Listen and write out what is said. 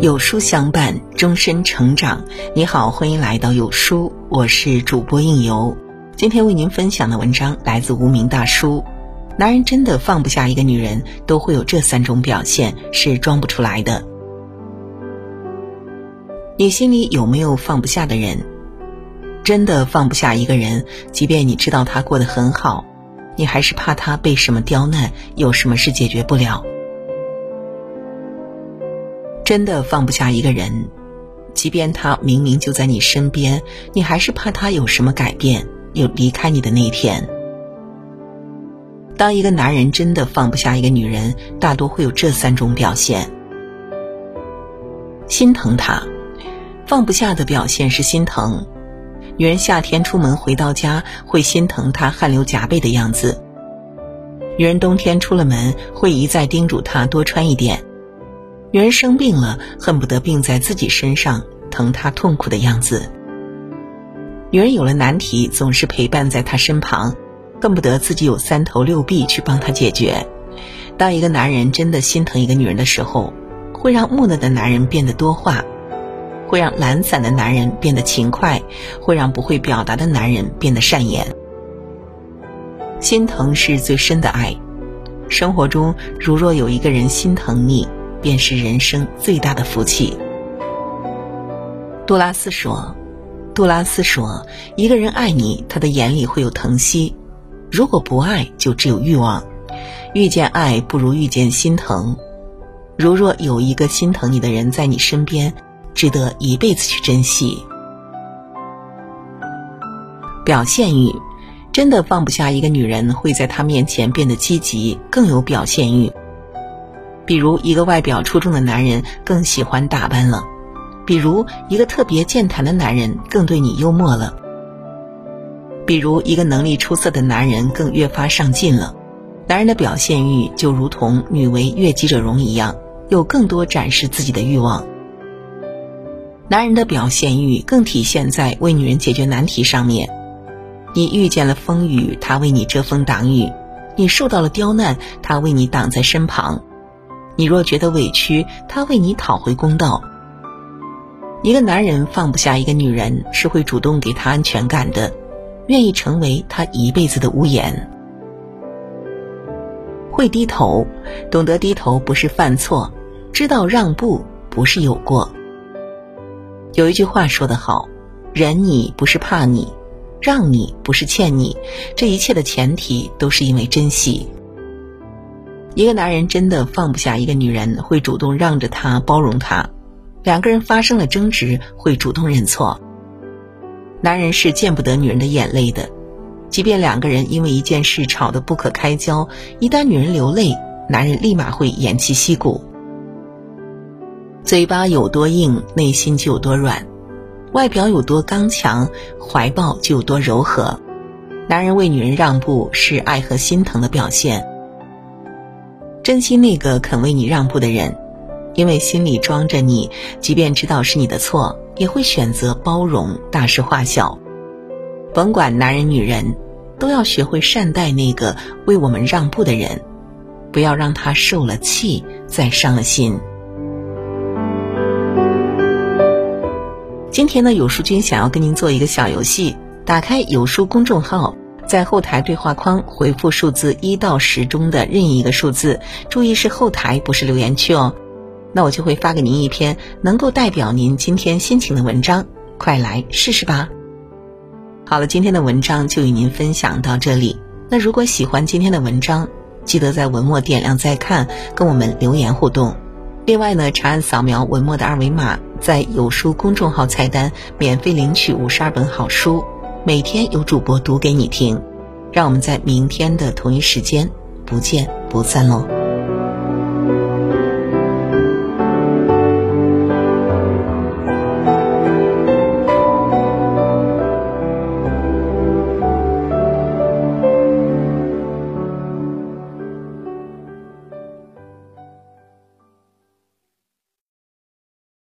有书相伴，终身成长。你好，欢迎来到有书，我是主播应由。今天为您分享的文章来自无名大叔。男人真的放不下一个女人，都会有这三种表现，是装不出来的。你心里有没有放不下的人？真的放不下一个人，即便你知道他过得很好，你还是怕他被什么刁难，有什么事解决不了。真的放不下一个人，即便他明明就在你身边，你还是怕他有什么改变，有离开你的那一天。当一个男人真的放不下一个女人，大多会有这三种表现：心疼他，放不下的表现是心疼。女人夏天出门回到家，会心疼他汗流浃背的样子；女人冬天出了门，会一再叮嘱他多穿一点。女人生病了，恨不得病在自己身上，疼她痛苦的样子。女人有了难题，总是陪伴在她身旁，恨不得自己有三头六臂去帮她解决。当一个男人真的心疼一个女人的时候，会让木讷的男人变得多话，会让懒散的男人变得勤快，会让不会表达的男人变得善言。心疼是最深的爱，生活中如若有一个人心疼你。便是人生最大的福气。杜拉斯说：“杜拉斯说，一个人爱你，他的眼里会有疼惜；如果不爱，就只有欲望。遇见爱不如遇见心疼。如若有一个心疼你的人在你身边，值得一辈子去珍惜。”表现欲，真的放不下一个女人，会在她面前变得积极，更有表现欲。比如一个外表出众的男人更喜欢打扮了，比如一个特别健谈的男人更对你幽默了，比如一个能力出色的男人更越发上进了。男人的表现欲就如同女为悦己者容一样，有更多展示自己的欲望。男人的表现欲更体现在为女人解决难题上面。你遇见了风雨，他为你遮风挡雨；你受到了刁难，他为你挡在身旁。你若觉得委屈，他为你讨回公道。一个男人放不下一个女人，是会主动给她安全感的，愿意成为她一辈子的屋檐。会低头，懂得低头不是犯错，知道让步不是有过。有一句话说得好：“忍你不是怕你，让你不是欠你，这一切的前提都是因为珍惜。”一个男人真的放不下一个女人，会主动让着她、包容她；两个人发生了争执，会主动认错。男人是见不得女人的眼泪的，即便两个人因为一件事吵得不可开交，一旦女人流泪，男人立马会偃旗息鼓。嘴巴有多硬，内心就有多软；外表有多刚强，怀抱就有多柔和。男人为女人让步，是爱和心疼的表现。珍惜那个肯为你让步的人，因为心里装着你，即便知道是你的错，也会选择包容，大事化小。甭管男人女人，都要学会善待那个为我们让步的人，不要让他受了气再伤了心。今天呢，有书君想要跟您做一个小游戏，打开有书公众号。在后台对话框回复数字一到十中的任意一个数字，注意是后台，不是留言区哦。那我就会发给您一篇能够代表您今天心情的文章，快来试试吧。好了，今天的文章就与您分享到这里。那如果喜欢今天的文章，记得在文末点亮再看，跟我们留言互动。另外呢，长按扫描文末的二维码，在有书公众号菜单免费领取五十二本好书。每天有主播读给你听，让我们在明天的同一时间不见不散喽。